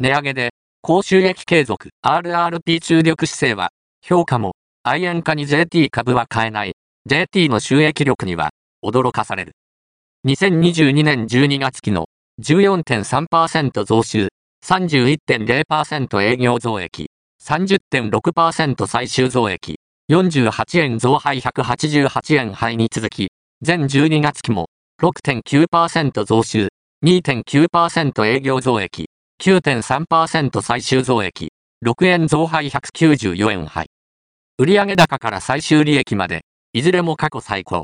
値上げで、高収益継続、RRP 注力姿勢は、評価も、愛円化に JT 株は買えない、JT の収益力には、驚かされる。2022年12月期の14.3%増収、31.0%営業増益、30.6%最終増益、48円増配。188円配に続き、全12月期も6.9%増収、2.9%営業増益、9.3%最終増益、6円増配194円配。売上高から最終利益まで、いずれも過去最高。